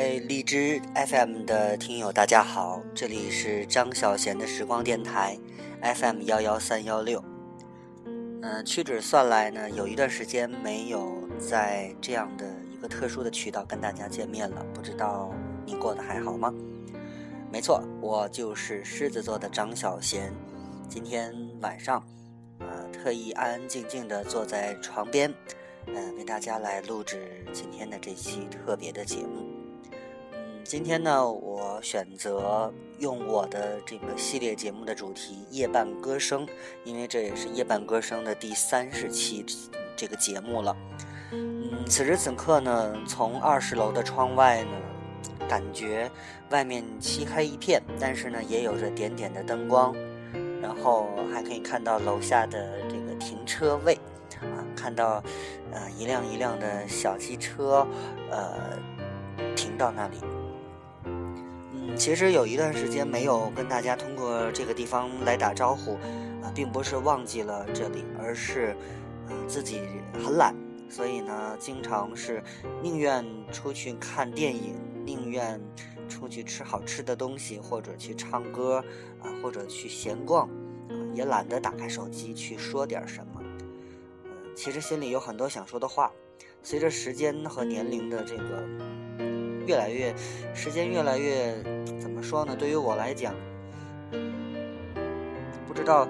各位荔枝 FM 的听友，大家好，这里是张小贤的时光电台 FM 幺幺三幺六。嗯，屈指算来呢，有一段时间没有在这样的一个特殊的渠道跟大家见面了，不知道你过得还好吗？没错，我就是狮子座的张小贤。今天晚上，呃，特意安安静静的坐在床边，嗯，为大家来录制今天的这期特别的节目。今天呢，我选择用我的这个系列节目的主题《夜半歌声》，因为这也是《夜半歌声》的第三十期这个节目了。嗯，此时此刻呢，从二十楼的窗外呢，感觉外面漆黑一片，但是呢，也有着点点的灯光，然后还可以看到楼下的这个停车位，啊，看到呃一辆一辆的小汽车，呃，停到那里。其实有一段时间没有跟大家通过这个地方来打招呼，啊，并不是忘记了这里，而是，呃，自己很懒，所以呢，经常是宁愿出去看电影，宁愿出去吃好吃的东西，或者去唱歌，啊，或者去闲逛，啊，也懒得打开手机去说点什么。嗯，其实心里有很多想说的话，随着时间和年龄的这个。越来越，时间越来越，怎么说呢？对于我来讲，不知道，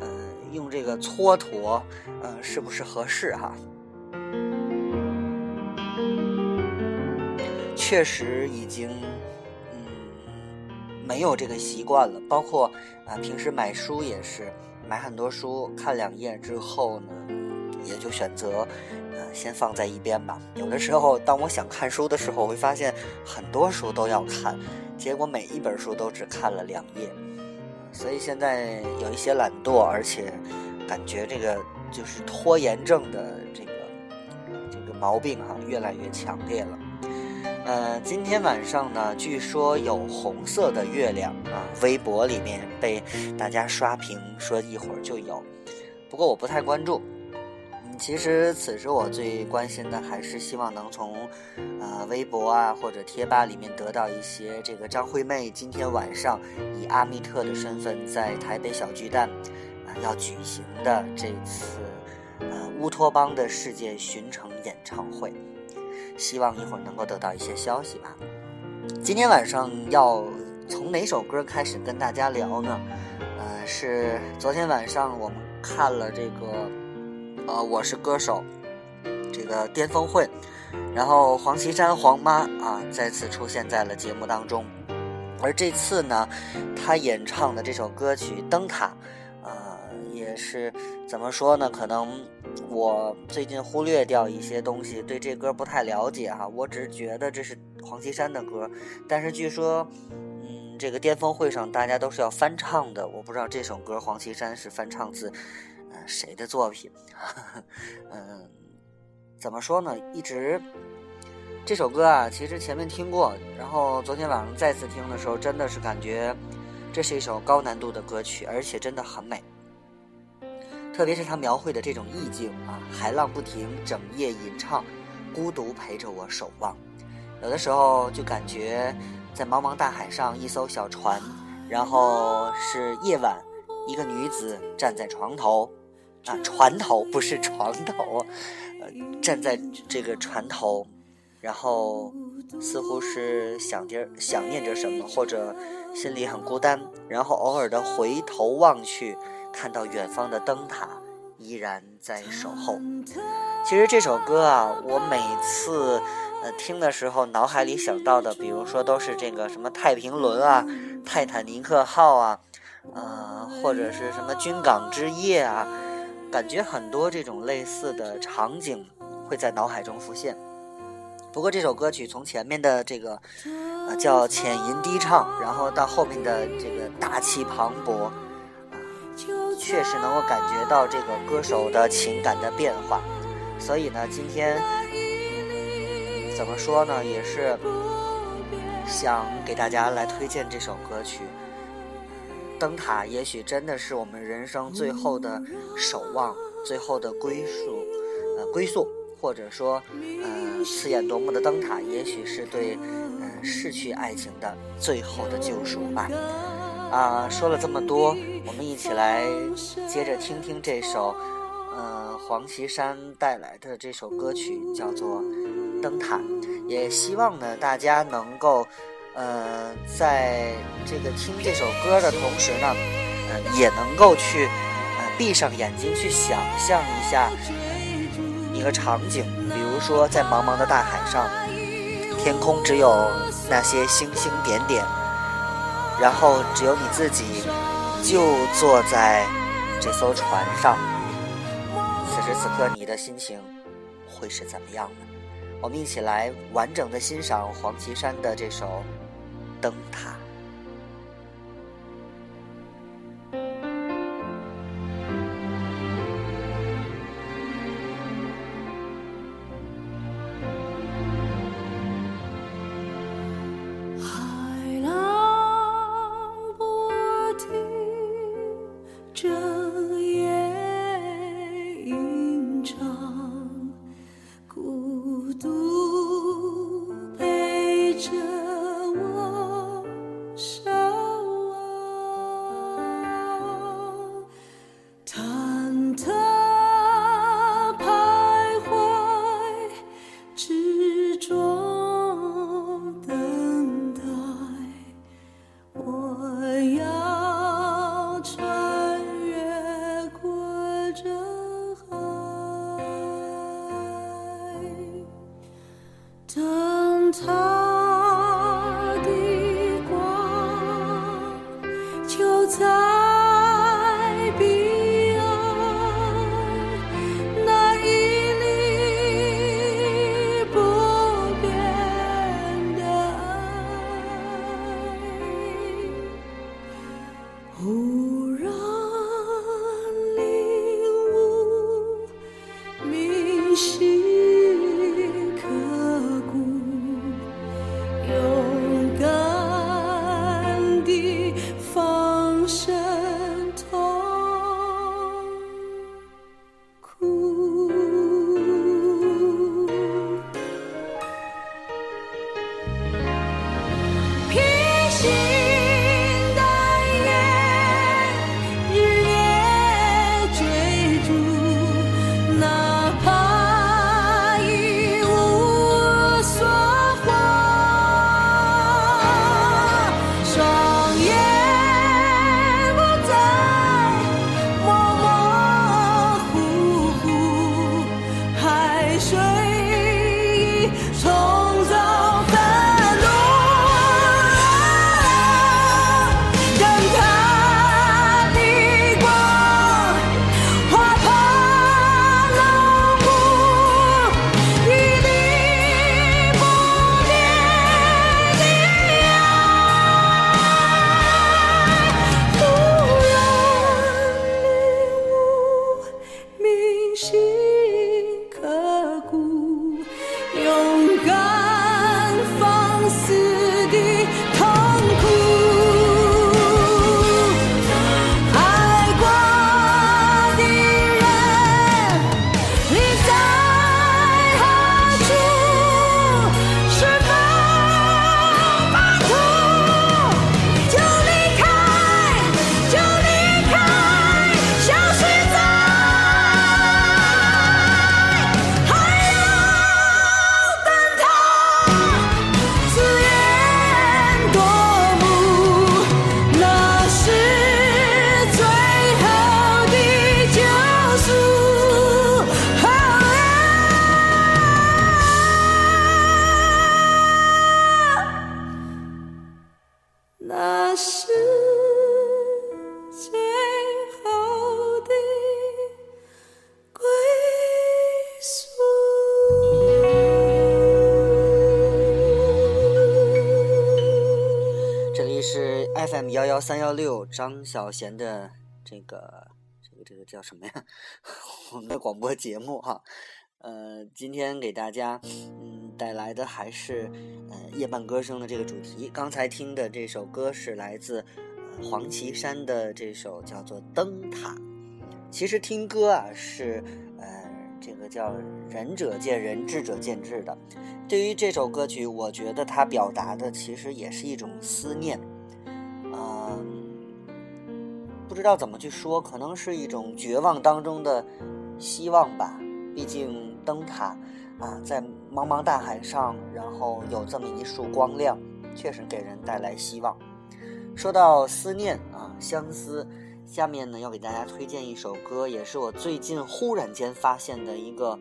呃，用这个蹉跎，呃，是不是合适哈？确实已经，嗯，没有这个习惯了。包括啊，平时买书也是，买很多书，看两页之后呢，也就选择。呃先放在一边吧。有的时候，当我想看书的时候，我会发现很多书都要看，结果每一本书都只看了两页。所以现在有一些懒惰，而且感觉这个就是拖延症的这个这个毛病哈，越来越强烈了。呃，今天晚上呢，据说有红色的月亮啊，微博里面被大家刷屏说一会儿就有，不过我不太关注。其实此时我最关心的还是希望能从，呃，微博啊或者贴吧里面得到一些这个张惠妹今天晚上以阿密特的身份在台北小巨蛋，啊要举行的这次，呃乌托邦的世界巡城演唱会，希望一会儿能够得到一些消息吧。今天晚上要从哪首歌开始跟大家聊呢？呃，是昨天晚上我们看了这个。呃，我是歌手，这个巅峰会，然后黄绮珊黄妈啊再次出现在了节目当中，而这次呢，她演唱的这首歌曲《灯塔》，呃，也是怎么说呢？可能我最近忽略掉一些东西，对这歌不太了解哈。我只是觉得这是黄绮珊的歌，但是据说，嗯，这个巅峰会上大家都是要翻唱的，我不知道这首歌黄绮珊是翻唱自。谁的作品？嗯，怎么说呢？一直这首歌啊，其实前面听过，然后昨天晚上再次听的时候，真的是感觉这是一首高难度的歌曲，而且真的很美。特别是他描绘的这种意境啊，海浪不停，整夜吟唱，孤独陪着我守望。有的时候就感觉在茫茫大海上，一艘小船，然后是夜晚，一个女子站在床头。啊，船头不是床头，呃，站在这个船头，然后似乎是想着想念着什么，或者心里很孤单，然后偶尔的回头望去，看到远方的灯塔依然在守候。其实这首歌啊，我每次呃听的时候，脑海里想到的，比如说都是这个什么太平轮啊、泰坦尼克号啊，呃，或者是什么军港之夜啊。感觉很多这种类似的场景会在脑海中浮现。不过这首歌曲从前面的这个呃叫浅吟低唱，然后到后面的这个大气磅礴，啊，确实能够感觉到这个歌手的情感的变化。所以呢，今天怎么说呢，也是想给大家来推荐这首歌曲。灯塔也许真的是我们人生最后的守望，最后的归宿，呃，归宿，或者说，嗯，刺眼夺目的灯塔，也许是对，嗯，逝去爱情的最后的救赎吧。啊，说了这么多，我们一起来接着听听这首，呃，黄绮珊带来的这首歌曲，叫做《灯塔》。也希望呢，大家能够，呃，在这个听这首歌的同时呢，呃，也能够去，呃，闭上眼睛去想象一下一个场景，比如说在茫茫的大海上，天空只有那些星星点点。然后只有你自己，就坐在这艘船上。此时此刻，你的心情会是怎么样的？我们一起来完整的欣赏黄绮珊的这首《灯塔》。张小贤的这个这个这个叫什么呀？我们的广播节目哈，呃，今天给大家嗯带来的还是呃夜半歌声的这个主题。刚才听的这首歌是来自黄绮珊的这首叫做《灯塔》。其实听歌啊是呃这个叫仁者见仁，智者见智的。对于这首歌曲，我觉得它表达的其实也是一种思念，不知道怎么去说，可能是一种绝望当中的希望吧。毕竟灯塔啊，在茫茫大海上，然后有这么一束光亮，确实给人带来希望。说到思念啊，相思。下面呢，要给大家推荐一首歌，也是我最近忽然间发现的一个，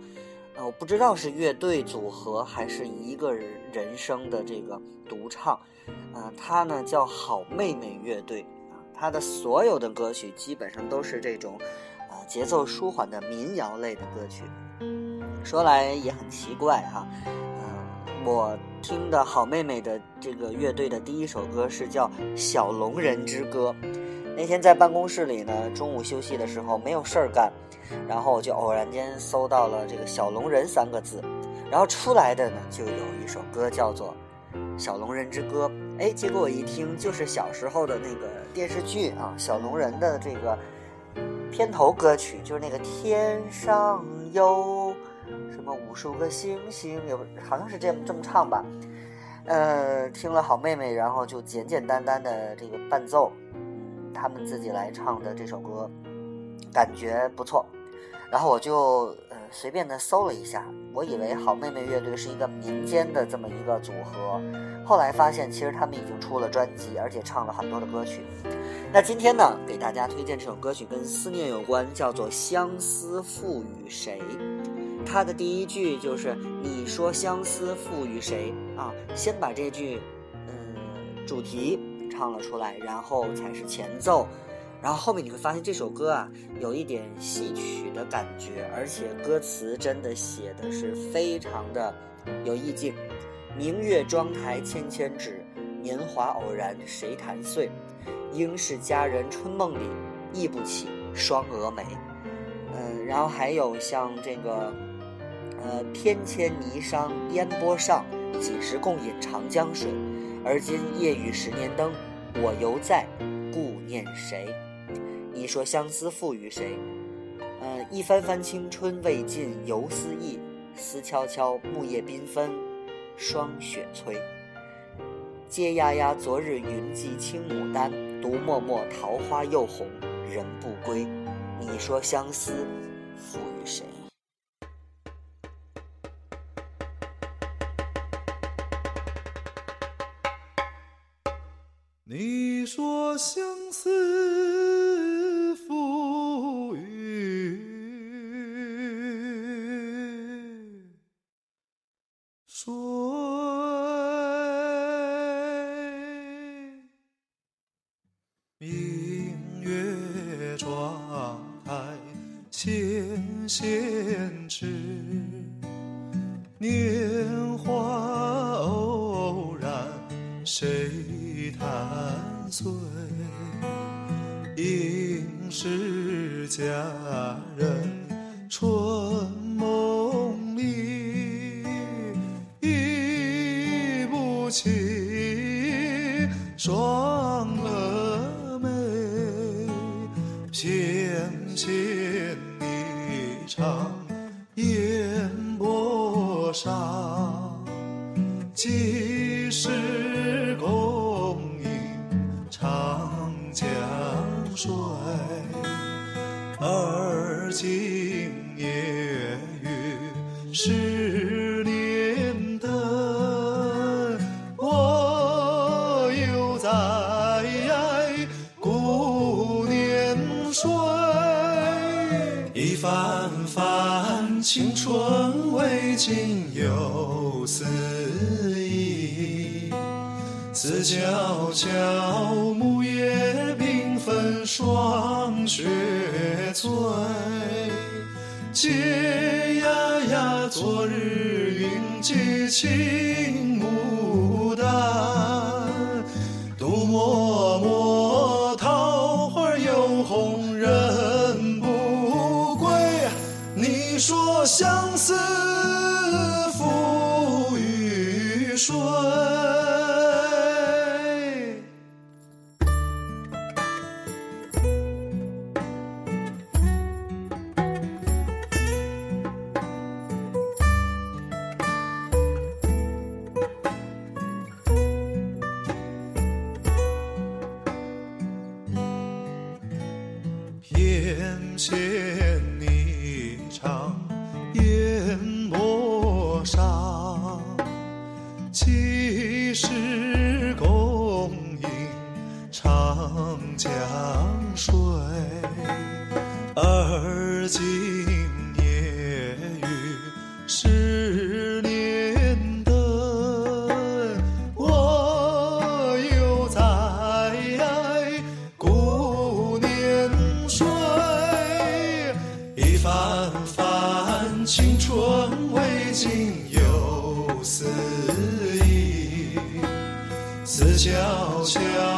呃，我不知道是乐队组合还是一个人声的这个独唱，啊，他呢叫好妹妹乐队，他的所有的歌曲基本上都是这种，啊，节奏舒缓的民谣类的歌曲。说来也很奇怪哈，嗯，我听的好妹妹的这个乐队的第一首歌是叫《小龙人之歌》。那天在办公室里呢，中午休息的时候没有事儿干，然后我就偶然间搜到了这个“小龙人”三个字，然后出来的呢就有一首歌叫做《小龙人之歌》。哎，结果我一听就是小时候的那个电视剧啊，《小龙人》的这个片头歌曲，就是那个天上有什么无数个星星，有好像是这么这么唱吧。呃，听了好妹妹，然后就简简单单的这个伴奏。他们自己来唱的这首歌，感觉不错，然后我就随便的搜了一下，我以为好妹妹乐队是一个民间的这么一个组合，后来发现其实他们已经出了专辑，而且唱了很多的歌曲。那今天呢，给大家推荐这首歌曲跟思念有关，叫做《相思赋予谁》。它的第一句就是“你说相思赋予谁”啊，先把这句嗯主题。唱了出来，然后才是前奏，然后后面你会发现这首歌啊有一点戏曲的感觉，而且歌词真的写的是非常的有意境。明月妆台纤纤指，年华偶然谁弹碎？应是佳人春梦里，忆不起双蛾眉。嗯，然后还有像这个，呃，翩跹霓裳烟波上，几时共饮长江水？而今夜雨十年灯。我犹在，顾念谁？你说相思赋予谁？呃，一番番青春未尽犹思忆，思悄悄木叶缤纷，霜雪催。嗟呀呀，昨日云髻青牡丹，独默默桃花又红人不归。你说相思赋予谁？你说相思一番番青春未尽又思忆，思悄悄木叶。缤纷霜雪催，嗟呀呀，昨日云髻青悄，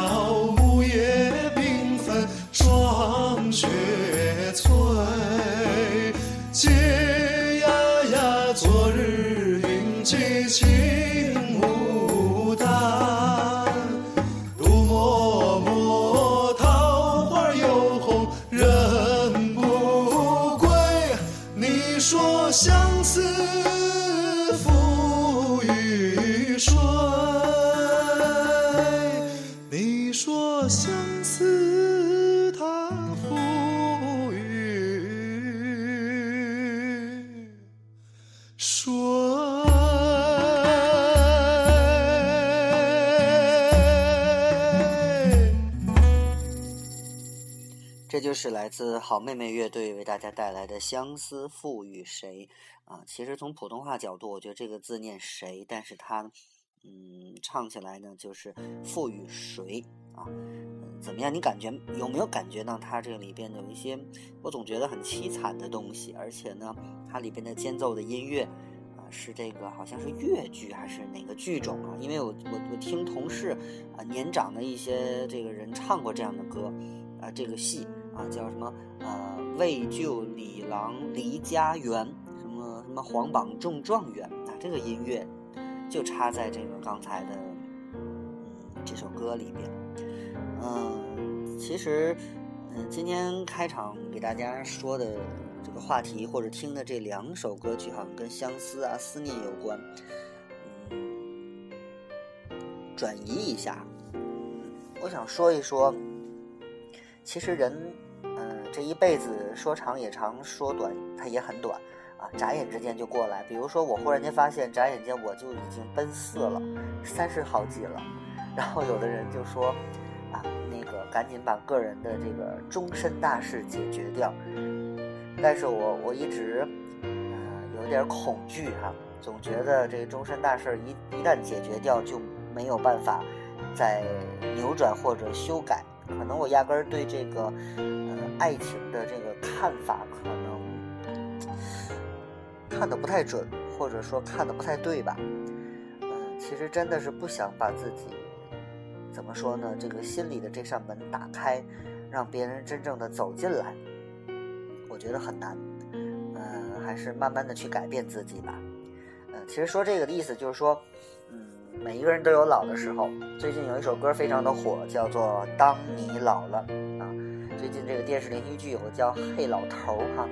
自好妹妹乐队为大家带来的《相思赋予谁》啊。其实从普通话角度，我觉得这个字念谁，但是它，嗯，唱起来呢就是赋予谁啊。怎么样？你感觉有没有感觉到它这里边有一些我总觉得很凄惨的东西？而且呢，它里边的间奏的音乐啊，是这个好像是越剧还是哪个剧种啊？因为我我我听同事啊年长的一些这个人唱过这样的歌啊，这个戏。啊，叫什么？呃，为救李郎离家园，什么什么皇榜中状元啊，这个音乐就插在这个刚才的这首歌里边。嗯，其实嗯，今天开场给大家说的这个话题或者听的这两首歌曲，好像跟相思啊、思念有关。嗯，转移一下，我想说一说，其实人。这一辈子说长也长，说短它也很短，啊，眨眼之间就过来。比如说，我忽然间发现，眨眼间我就已经奔四了，三十好几了。然后有的人就说，啊，那个赶紧把个人的这个终身大事解决掉。但是我我一直，呃，有点恐惧哈，总觉得这个终身大事一一旦解决掉，就没有办法再扭转或者修改。可能我压根儿对这个。呃爱情的这个看法可能看的不太准，或者说看的不太对吧？嗯，其实真的是不想把自己怎么说呢？这个心里的这扇门打开，让别人真正的走进来，我觉得很难。嗯，还是慢慢的去改变自己吧。嗯，其实说这个的意思就是说，嗯，每一个人都有老的时候。最近有一首歌非常的火，叫做《当你老了》啊。最近这个电视连续剧有个叫《嘿老头》哈，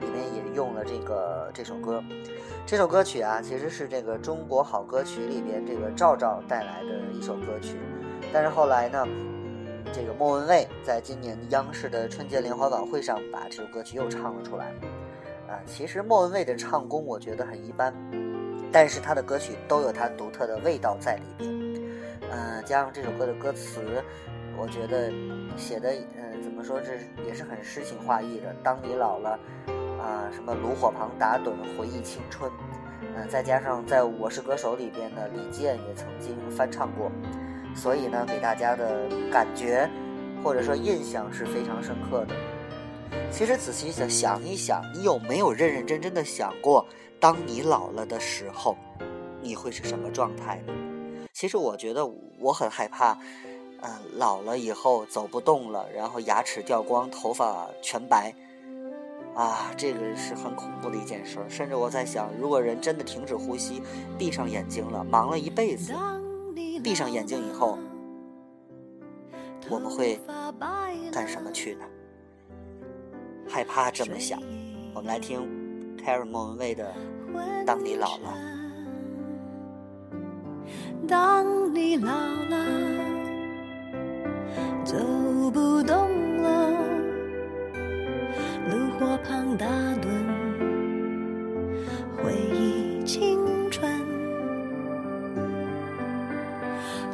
里面也用了这个这首歌。这首歌曲啊，其实是这个中国好歌曲里边这个赵赵带来的一首歌曲。但是后来呢，嗯，这个莫文蔚在今年央视的春节联欢晚会上把这首歌曲又唱了出来。啊，其实莫文蔚的唱功我觉得很一般，但是他的歌曲都有他独特的味道在里边。嗯，加上这首歌的歌词，我觉得写的。怎么说？这也是很诗情画意的。当你老了，啊，什么炉火旁打盹回忆青春，嗯，再加上在我是歌手里边呢，李健也曾经翻唱过，所以呢，给大家的感觉或者说印象是非常深刻的。其实仔细想想一想，你有没有认认真真的想过，当你老了的时候，你会是什么状态呢？其实我觉得我很害怕。嗯，老了以后走不动了，然后牙齿掉光，头发全白，啊，这个是很恐怖的一件事。甚至我在想，如果人真的停止呼吸，闭上眼睛了，忙了一辈子，闭上眼睛以后，我们会干什么去呢？害怕这么想。我们来听 carrymen 的当你老了。当你老了走不动了炉火旁打盹回忆青春。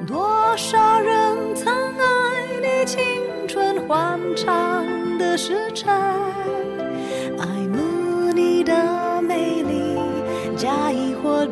多少人曾爱你青春欢畅的时辰。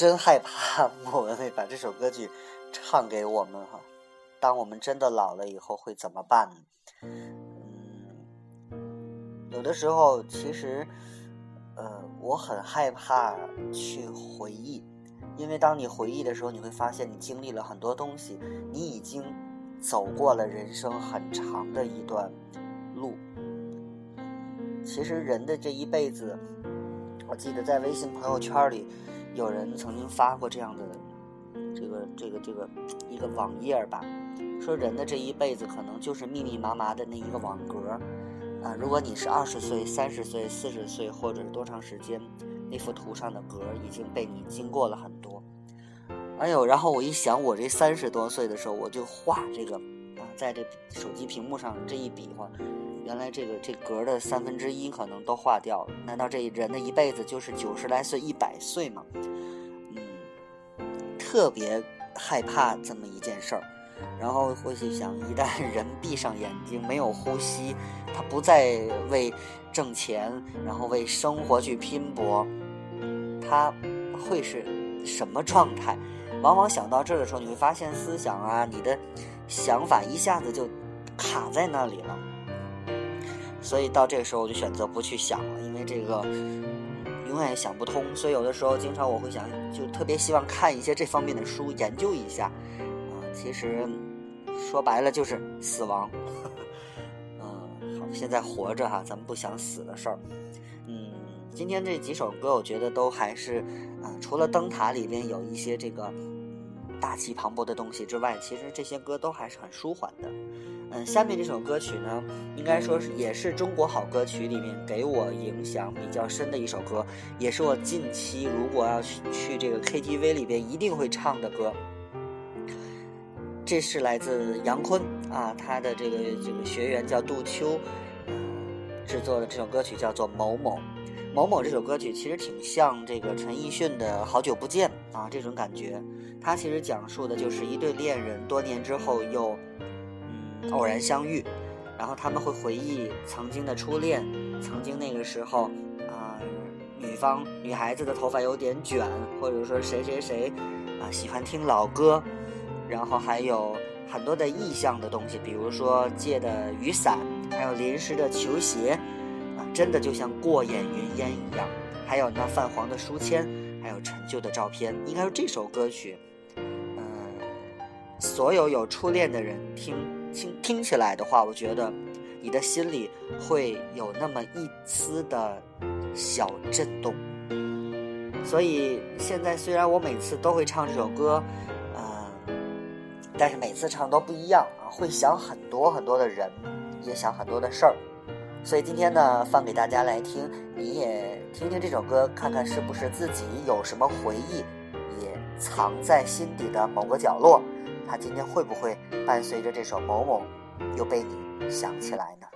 真害怕莫文蔚把这首歌曲唱给我们哈。当我们真的老了以后会怎么办呢？嗯，有的时候其实，呃，我很害怕去回忆，因为当你回忆的时候，你会发现你经历了很多东西，你已经走过了人生很长的一段路。其实人的这一辈子，我记得在微信朋友圈里，有人曾经发过这样的这个这个这个一个网页吧，说人的这一辈子可能就是密密麻麻的那一个网格啊。如果你是二十岁、三十岁、四十岁，或者是多长时间，那幅图上的格已经被你经过了很多。哎呦，然后我一想，我这三十多岁的时候，我就画这个啊，在这手机屏幕上这一比划，原来这个这格的三分之一可能都化掉了。难道这人的一辈子就是九十来岁、一百岁吗？嗯，特别害怕这么一件事儿。然后或许想，一旦人闭上眼睛，没有呼吸，他不再为挣钱，然后为生活去拼搏，他会是什么状态？往往想到这儿的时候，你会发现思想啊，你的想法一下子就卡在那里了。所以到这个时候，我就选择不去想了，因为这个永远也想不通。所以有的时候，经常我会想，就特别希望看一些这方面的书，研究一下。啊，其实说白了就是死亡。嗯，好，现在活着哈，咱们不想死的事儿。嗯，今天这几首歌，我觉得都还是，啊，除了灯塔里边有一些这个大气磅礴的东西之外，其实这些歌都还是很舒缓的。嗯，下面这首歌曲呢，应该说是也是中国好歌曲里面给我影响比较深的一首歌，也是我近期如果要去去这个 KTV 里边一定会唱的歌。这是来自杨坤啊，他的这个这个学员叫杜秋，呃，制作的这首歌曲叫做《某某》。某某这首歌曲其实挺像这个陈奕迅的《好久不见》啊，这种感觉。它其实讲述的就是一对恋人多年之后又偶然相遇，然后他们会回忆曾经的初恋，曾经那个时候啊、女方女孩子的头发有点卷，或者说谁谁谁啊喜欢听老歌，然后还有很多的意象的东西，比如说借的雨伞，还有临时的球鞋，啊，真的就像过眼云烟一样。还有那泛黄的书签，还有陈旧的照片。应该说这首歌曲，嗯，所有有初恋的人听听听起来的话，我觉得你的心里会有那么一丝的小震动。所以现在虽然我每次都会唱这首歌，嗯，但是每次唱都不一样啊，会想很多很多的人，也想很多的事儿。所以今天呢，放给大家来听，你也听听这首歌，看看是不是自己有什么回忆，也藏在心底的某个角落。他今天会不会伴随着这首《某某》，又被你想起来呢？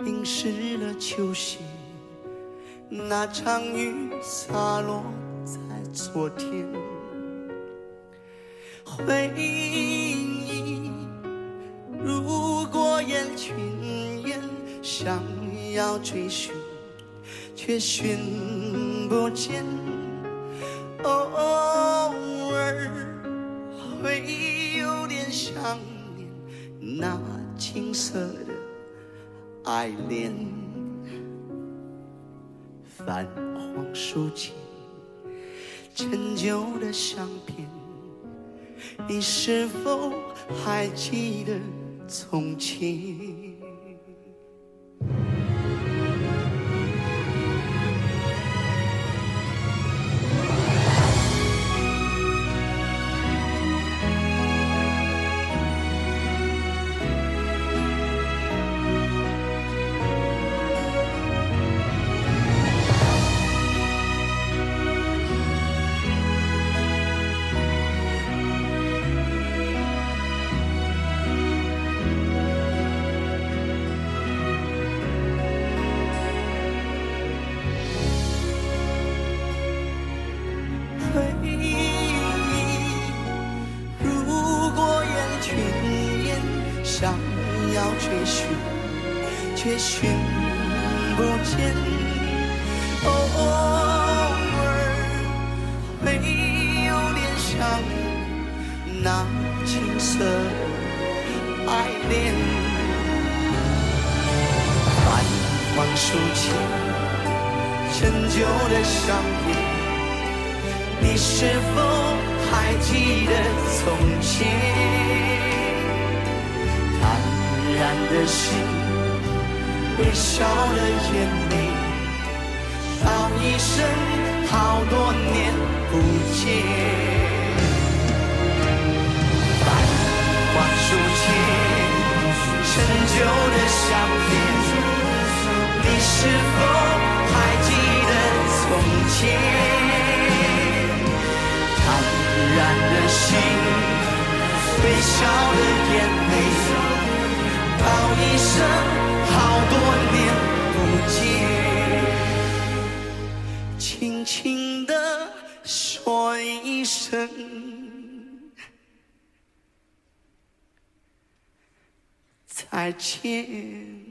淋湿了球鞋。那场雨洒落在昨天。回忆如过眼云烟，想要追寻，却寻不见。偶尔会有点想念那青涩的爱恋，泛黄书签，陈旧的相片，你是否还记得从前？想要追寻，却寻不见。偶尔会有点想那青涩的爱恋，泛黄书签，陈旧的相片。你是否还记得从前？坦然的心，微笑的眼泪，道一声好多年不见。泛黄书签，陈旧的相片，你是否还记得从前？坦然的心，微笑的眼泪，道一声好多年不见，轻轻地说一声再见。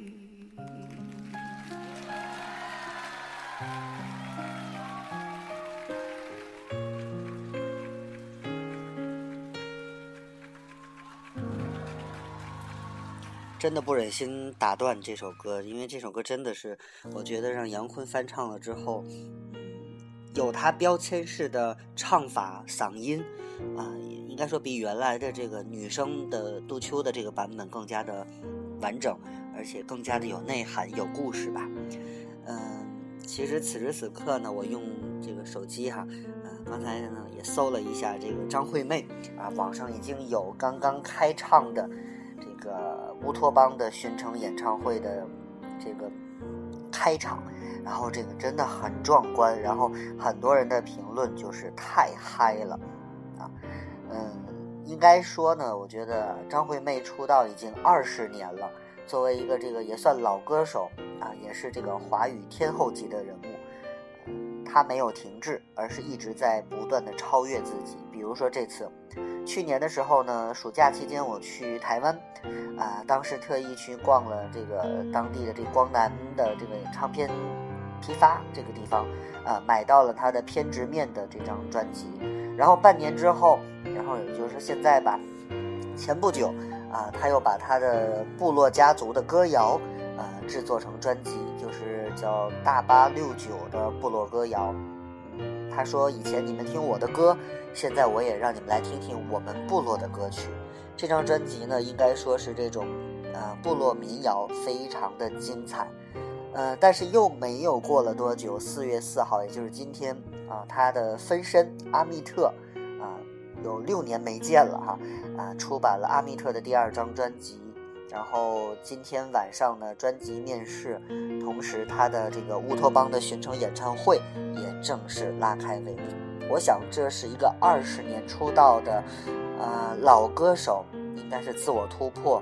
真的不忍心打断这首歌，因为这首歌真的是，我觉得让杨坤翻唱了之后，嗯，有他标签式的唱法、嗓音，啊，应该说比原来的这个女生的杜秋的这个版本更加的完整，而且更加的有内涵、有故事吧。嗯，其实此时此刻呢，我用这个手机哈，呃，刚才呢也搜了一下这个张惠妹啊，网上已经有刚刚开唱的这个乌托邦的巡城演唱会的这个开场。然后这个真的很壮观，然后很多人的评论就是太嗨了，啊，嗯，应该说呢，我觉得张惠妹出道已经二十年了，作为一个这个也算老歌手啊，也是这个华语天后级的人物，他没有停滞，而是一直在不断的超越自己。比如说这次，去年的时候呢，暑假期间我去台湾，啊，当时特意去逛了这个当地的这光南的这个唱片。批发这个地方，啊，买到了他的《偏执面》的这张专辑，然后半年之后，然后也就是现在吧，前不久，啊，他又把他的部落家族的歌谣，啊，制作成专辑，叫《大八六九》的部落歌谣。他说以前你们听我的歌，现在我也让你们来听听我们部落的歌曲。这张专辑呢，应该说是这种，呃，部落民谣，非常的精彩。呃，但是又没有过了多久，四月四号，也就是今天啊，他的分身阿密特啊，有六年没见了哈啊，出版了阿密特的第二张专辑，然后今天晚上呢，专辑面世，同时他的这个乌托邦的巡城演唱会也正式拉开帷幕。我想这是一个二十年出道的呃老歌手，应该是自我突破。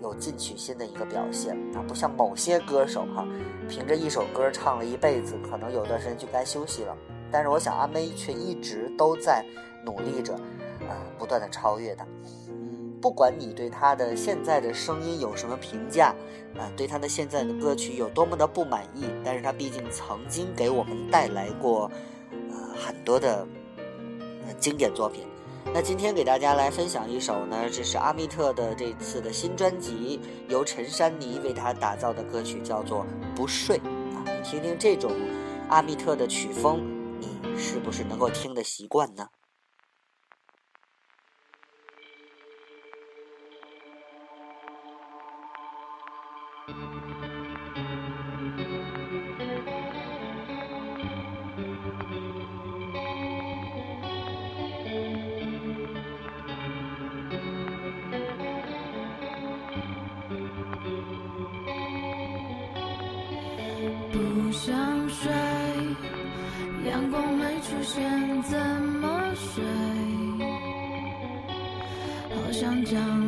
有进取心的一个表现啊，不像某些歌手哈，凭着一首歌唱了一辈子，可能有段时间就该休息了。但是我想阿妹却一直都在努力着，呃，不断的超越他。不管你对他的现在的声音有什么评价，啊，对他的现在的歌曲有多么的不满意，但是他毕竟曾经给我们带来过，呃，很多的经典作品。那今天给大家来分享一首呢，这是阿密特的这次的新专辑，由陈珊妮为他打造的歌曲，叫做《不睡》啊。你听听这种阿密特的曲风，你是不是能够听得习惯呢？不想睡，阳光没出现，怎么睡？好想讲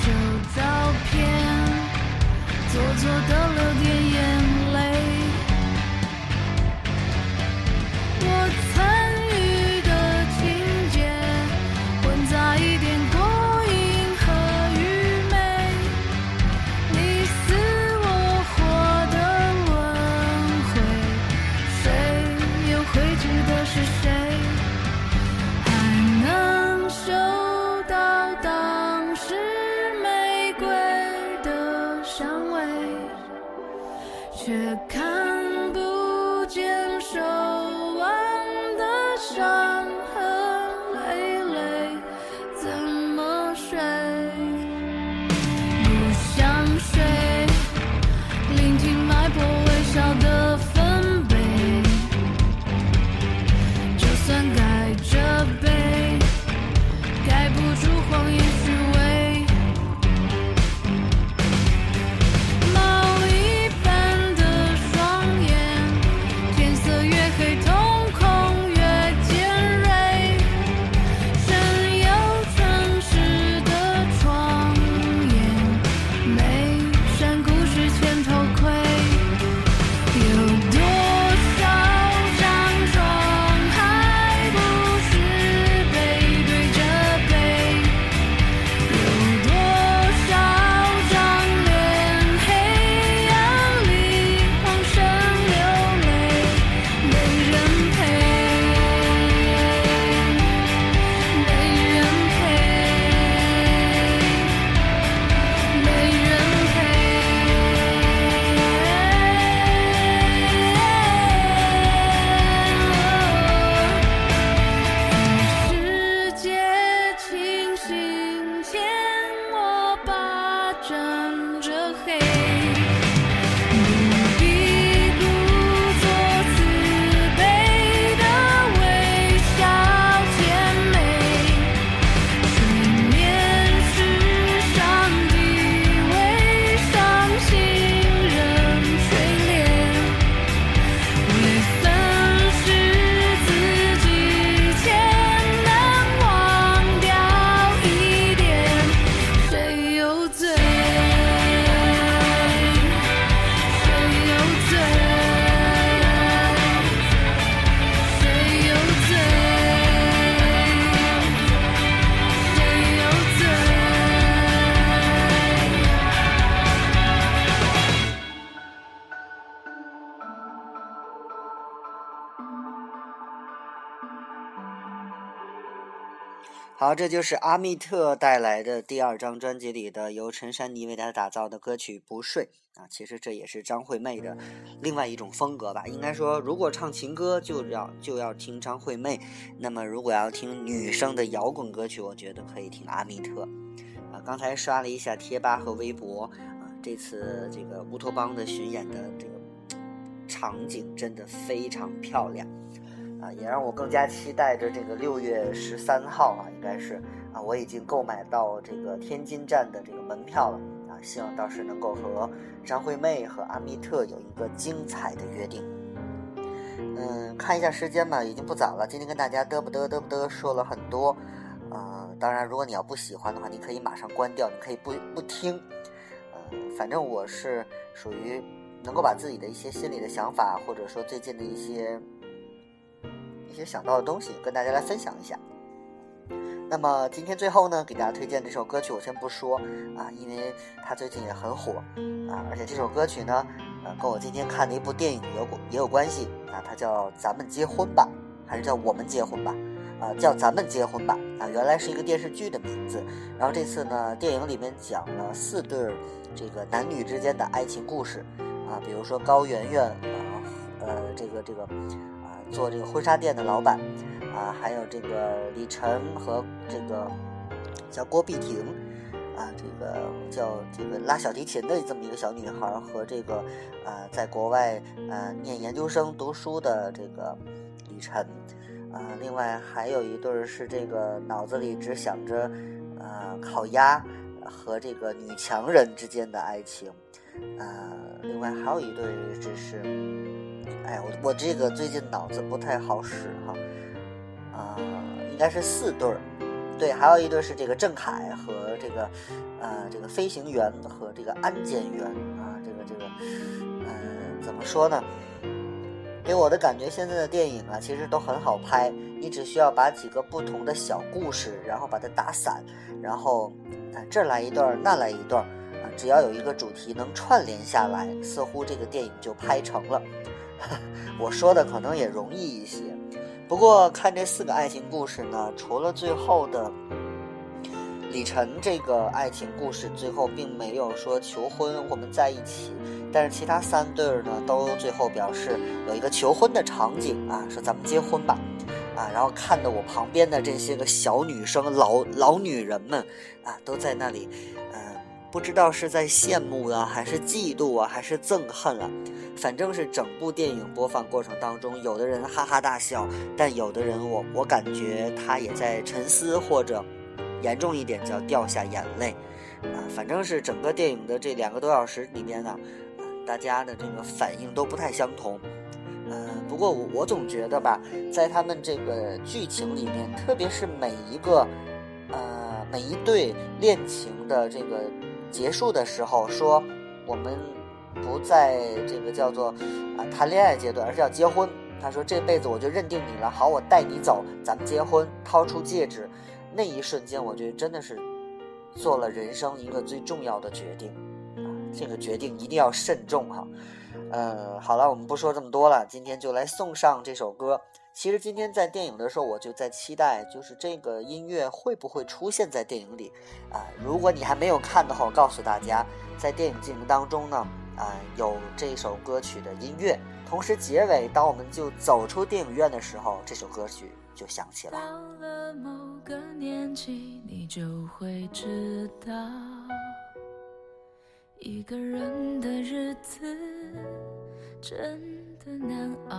旧照片做作的留点言好，这就是阿密特带来的第二张专辑里的由陈珊妮为大家打造的歌曲《不睡》啊，其实这也是张惠妹的另外一种风格吧。应该说，如果唱情歌就要就要听张惠妹，那么如果要听女生的摇滚歌曲，我觉得可以听阿密特。啊，刚才刷了一下贴吧和微博啊，这次这个乌托邦的巡演的这个场景真的非常漂亮。啊，也让我更加期待着这个六月十三号啊，应该是啊，我已经购买到这个天津站的这个门票了啊，希望到时能够和张惠妹和阿密特有一个精彩的约定。嗯，看一下时间吧，已经不早了。今天跟大家嘚不嘚嘚不嘚说了很多，呃，当然如果你要不喜欢的话，你可以马上关掉，你可以不不听。呃，反正我是属于能够把自己的一些心里的想法，或者说最近的一些。一些想到的东西跟大家来分享一下。那么今天最后呢，给大家推荐这首歌曲，我先不说啊，因为它最近也很火啊，而且这首歌曲呢，呃，跟我今天看的一部电影有也有关系啊，它叫《咱们结婚吧》，还是叫《我们结婚吧》啊，叫《咱们结婚吧》啊，原来是一个电视剧的名字，然后这次呢，电影里面讲了四对儿这个男女之间的爱情故事啊，比如说高圆圆啊，呃，这个这个。做这个婚纱店的老板，啊，还有这个李晨和这个叫郭碧婷，啊，这个叫这个拉小提琴的这么一个小女孩和这个啊，在国外呃念研究生读书的这个李晨，啊，另外还有一对是这个脑子里只想着啊烤鸭和这个女强人之间的爱情，啊，另外还有一对只是。哎，我我这个最近脑子不太好使哈，啊，应该是四对儿，对，还有一对是这个郑恺和这个，呃，这个飞行员和这个安检员啊，这个这个，呃，怎么说呢？给我的感觉，现在的电影啊，其实都很好拍，你只需要把几个不同的小故事，然后把它打散，然后啊这来一段，那来一段，啊，只要有一个主题能串联下来，似乎这个电影就拍成了。我说的可能也容易一些，不过看这四个爱情故事呢，除了最后的李晨这个爱情故事，最后并没有说求婚，我们在一起。但是其他三对儿呢，都最后表示有一个求婚的场景啊，说咱们结婚吧，啊，然后看的我旁边的这些个小女生、老老女人们啊，都在那里，嗯，不知道是在羡慕啊，还是嫉妒啊，还是憎恨啊。反正是整部电影播放过程当中，有的人哈哈大笑，但有的人我我感觉他也在沉思，或者严重一点叫掉下眼泪，啊，反正是整个电影的这两个多小时里面呢，大家的这个反应都不太相同，嗯，不过我我总觉得吧，在他们这个剧情里面，特别是每一个呃每一对恋情的这个结束的时候，说我们。不在这个叫做啊谈恋爱阶段，而是要结婚。他说这辈子我就认定你了，好，我带你走，咱们结婚，掏出戒指，那一瞬间，我觉得真的是做了人生一个最重要的决定啊！这个决定一定要慎重哈。呃，好了，我们不说这么多了，今天就来送上这首歌。其实今天在电影的时候，我就在期待，就是这个音乐会不会出现在电影里啊？如果你还没有看的话，我告诉大家，在电影进行当中呢。啊，有这首歌曲的音乐，同时结尾，当我们就走出电影院的时候，这首歌曲就响起了。到了某个年纪，你就会知道，一个人的日子真的难熬，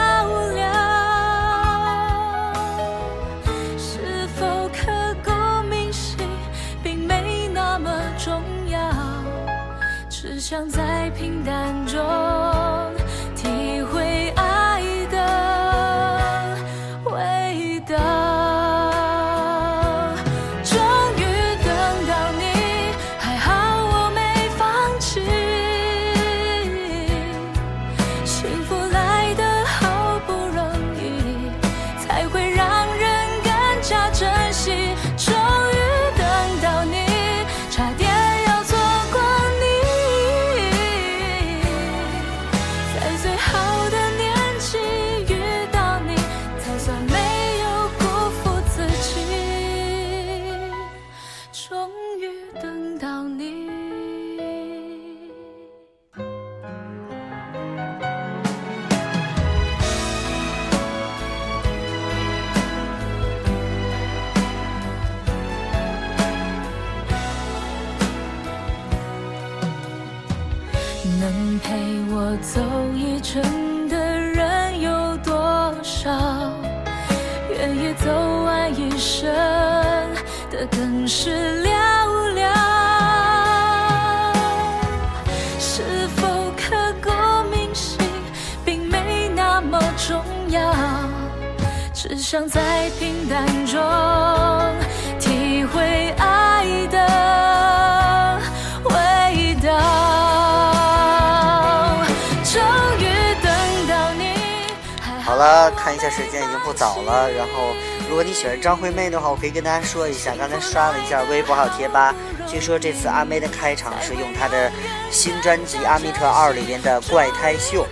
不早了。然后，如果你喜欢张惠妹的话，我可以跟大家说一下，刚才刷了一下微博还有贴吧，据说这次阿妹的开场是用她的新专辑《阿密特二》里边的《怪胎秀》，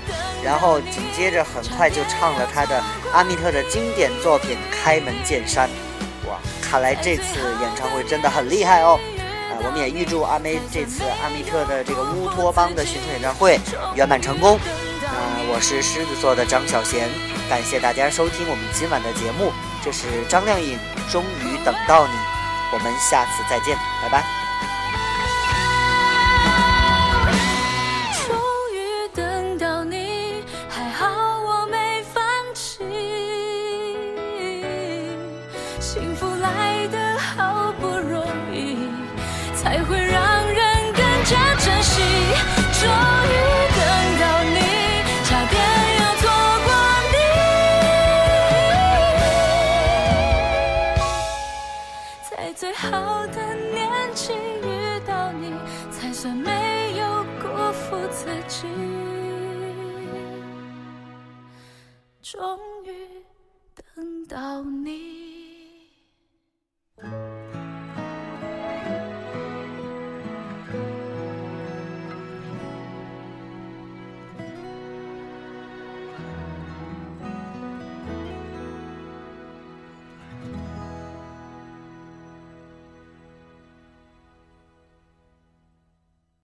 然后紧接着很快就唱了她的阿密特的经典作品《开门见山》。哇，看来这次演唱会真的很厉害哦！啊，我们也预祝阿妹这次阿密特的这个乌托邦的巡回演唱会圆满成功。啊，我是狮子座的张小贤，感谢大家收听我们今晚的节目。这是张靓颖，终于等到你，我们下次再见，拜拜。